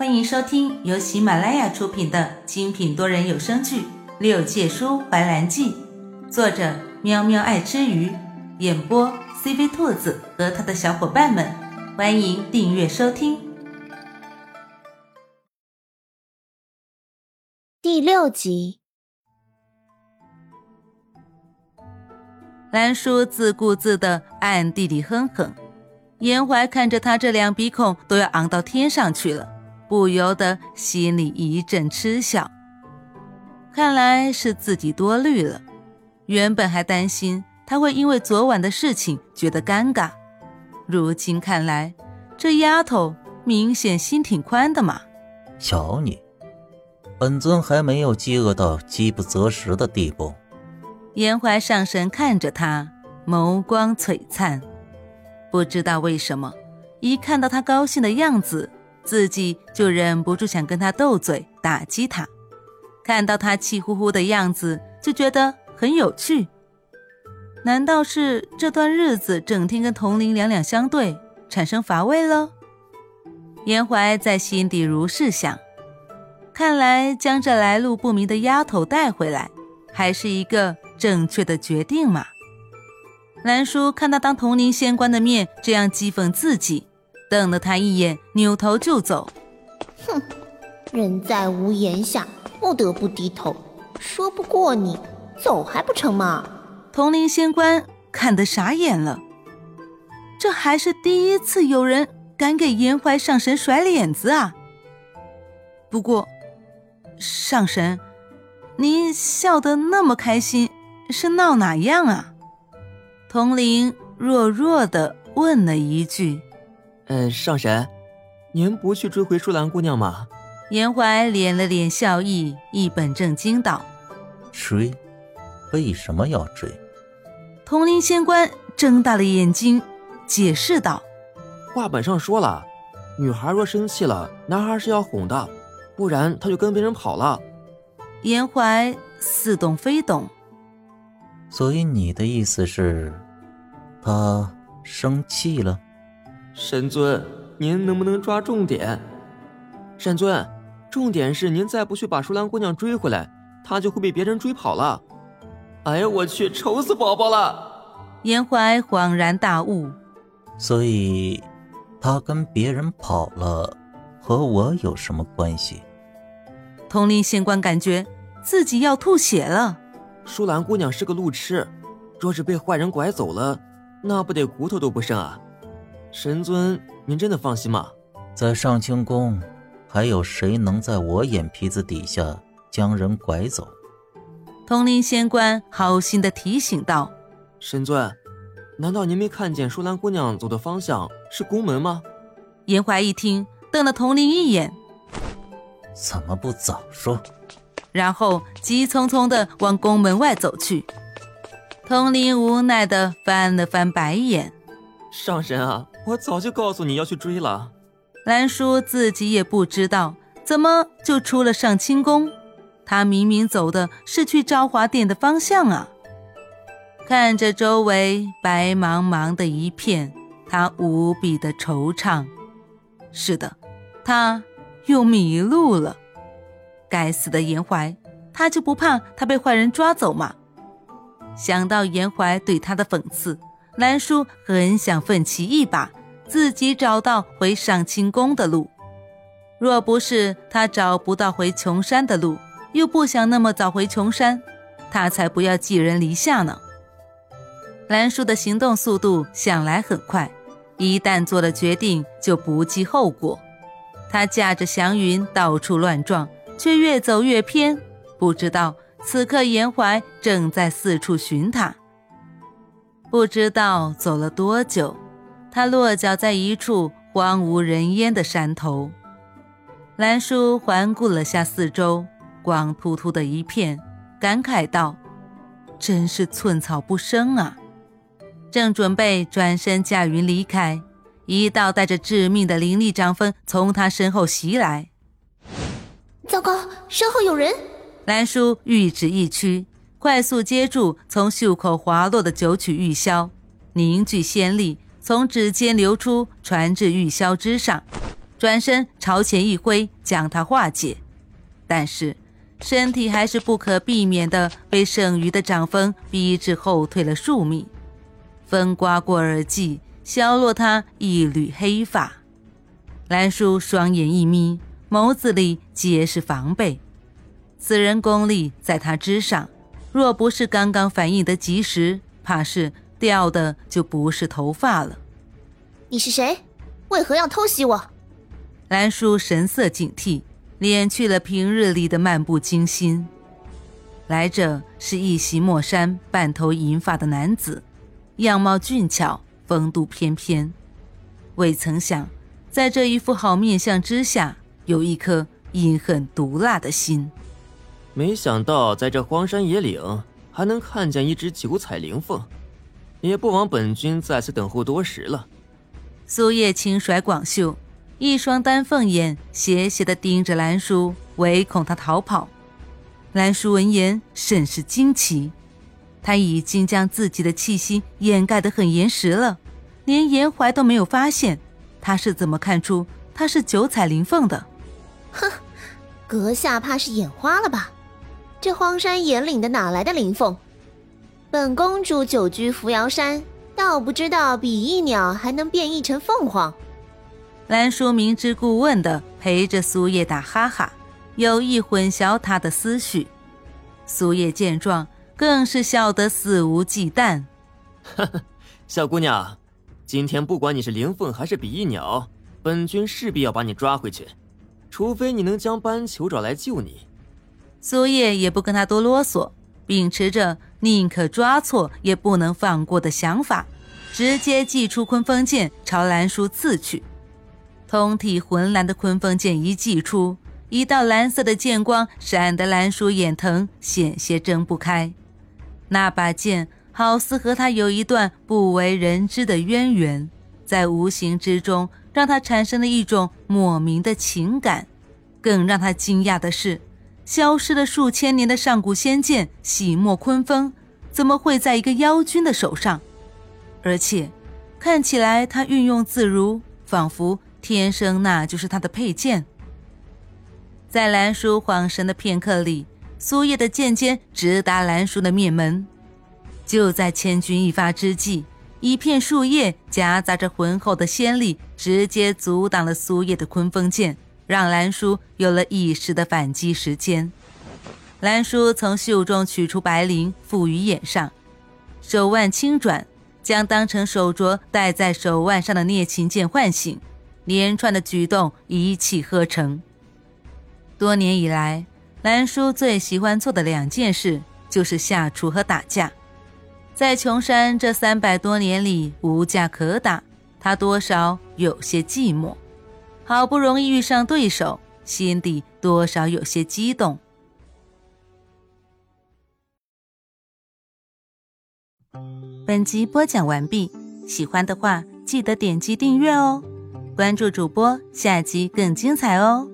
欢迎收听由喜马拉雅出品的精品多人有声剧《六界书怀兰记》，作者喵喵爱吃鱼，演播 CV 兔子和他的小伙伴们。欢迎订阅收听。第六集，兰叔自顾自的暗地里哼哼，严怀看着他这两鼻孔都要昂到天上去了。不由得心里一阵嗤笑，看来是自己多虑了。原本还担心他会因为昨晚的事情觉得尴尬，如今看来，这丫头明显心挺宽的嘛。瞧你，本尊还没有饥饿到饥不择食的地步。严怀上神看着他，眸光璀璨。不知道为什么，一看到他高兴的样子。自己就忍不住想跟他斗嘴打击他，看到他气呼呼的样子，就觉得很有趣。难道是这段日子整天跟童林两两相对，产生乏味了？严怀在心底如是想。看来将这来路不明的丫头带回来，还是一个正确的决定嘛。兰叔看他当童林仙官的面这样讥讽自己。瞪了他一眼，扭头就走。哼，人在屋檐下，不得不低头。说不过你，走还不成吗？铜陵仙官看得傻眼了，这还是第一次有人敢给严怀上神甩脸子啊！不过，上神，您笑得那么开心，是闹哪样啊？铜陵弱弱的问了一句。呃，上神，您不去追回舒兰姑娘吗？严怀敛了敛笑意，一本正经道：“追？为什么要追？”铜陵仙官睁大了眼睛，解释道：“话本上说了，女孩若生气了，男孩是要哄的，不然他就跟别人跑了。”严怀似懂非懂，所以你的意思是，他生气了？神尊，您能不能抓重点？神尊，重点是您再不去把舒兰姑娘追回来，她就会被别人追跑了。哎呀，我去，愁死宝宝了！严怀恍然大悟，所以，他跟别人跑了，和我有什么关系？统领县官感觉自己要吐血了。舒兰姑娘是个路痴，若是被坏人拐走了，那不得骨头都不剩啊！神尊，您真的放心吗？在上清宫，还有谁能在我眼皮子底下将人拐走？统领仙官好心的提醒道：“神尊，难道您没看见舒兰姑娘走的方向是宫门吗？”严怀一听，瞪了统领一眼：“怎么不早说？”然后急匆匆的往宫门外走去。统领无奈的翻了翻白眼：“上神啊！”我早就告诉你要去追了，兰叔自己也不知道怎么就出了上清宫，他明明走的是去昭华殿的方向啊！看着周围白茫茫的一片，他无比的惆怅。是的，他又迷路了。该死的严怀，他就不怕他被坏人抓走吗？想到严怀对他的讽刺。兰叔很想奋起一把，自己找到回上清宫的路。若不是他找不到回琼山的路，又不想那么早回琼山，他才不要寄人篱下呢。兰叔的行动速度向来很快，一旦做了决定就不计后果。他驾着祥云到处乱撞，却越走越偏，不知道此刻严怀正在四处寻他。不知道走了多久，他落脚在一处荒无人烟的山头。兰叔环顾了下四周，光秃秃的一片，感慨道：“真是寸草不生啊！”正准备转身驾云离开，一道带着致命的灵力掌风从他身后袭来。糟糕，身后有人！兰叔玉指一屈。快速接住从袖口滑落的九曲玉箫，凝聚仙力从指尖流出，传至玉箫之上。转身朝前一挥，将它化解。但是身体还是不可避免的被剩余的掌风逼至后退了数米，风刮过耳际，削落他一缕黑发。兰叔双眼一眯，眸子里皆是防备。此人功力在他之上，若不是刚刚反应得及时，怕是掉的就不是头发了。你是谁？为何要偷袭我？兰叔神色警惕，敛去了平日里的漫不经心。来者是一袭墨衫、半头银发的男子，样貌俊俏，风度翩翩。未曾想，在这一副好面相之下，有一颗阴狠毒辣的心。没想到在这荒山野岭还能看见一只九彩灵凤，也不枉本君在此等候多时了。苏叶轻甩广袖，一双丹凤眼斜斜地盯着兰叔，唯恐他逃跑。兰叔闻言甚是惊奇，他已经将自己的气息掩盖得很严实了，连颜怀都没有发现，他是怎么看出他是九彩灵凤的？哼，阁下怕是眼花了吧？这荒山野岭的哪来的灵凤？本公主久居扶摇山，倒不知道比翼鸟还能变异成凤凰。兰叔明知故问的陪着苏叶打哈哈，有意混淆他的思绪。苏叶见状，更是笑得肆无忌惮。呵呵，小姑娘，今天不管你是灵凤还是比翼鸟，本君势必要把你抓回去，除非你能将斑球找来救你。苏叶也不跟他多啰嗦，秉持着宁可抓错也不能放过的想法，直接祭出昆风剑朝兰叔刺去。通体浑蓝的昆风剑一祭出，一道蓝色的剑光闪得兰叔眼疼，险些睁不开。那把剑好似和他有一段不为人知的渊源，在无形之中让他产生了一种莫名的情感。更让他惊讶的是。消失了数千年的上古仙剑洗墨昆风，怎么会在一个妖君的手上？而且，看起来他运用自如，仿佛天生那就是他的佩剑。在兰叔恍神的片刻里，苏叶的剑尖直达兰叔的面门。就在千钧一发之际，一片树叶夹杂着浑厚的仙力，直接阻挡了苏叶的昆风剑。让兰叔有了一时的反击时间。兰叔从袖中取出白绫，附于眼上，手腕轻转，将当成手镯戴在手腕上的聂琴剑唤醒，连串的举动一气呵成。多年以来，兰叔最喜欢做的两件事就是下厨和打架。在琼山这三百多年里，无架可打，他多少有些寂寞。好不容易遇上对手，心底多少有些激动。本集播讲完毕，喜欢的话记得点击订阅哦，关注主播，下集更精彩哦。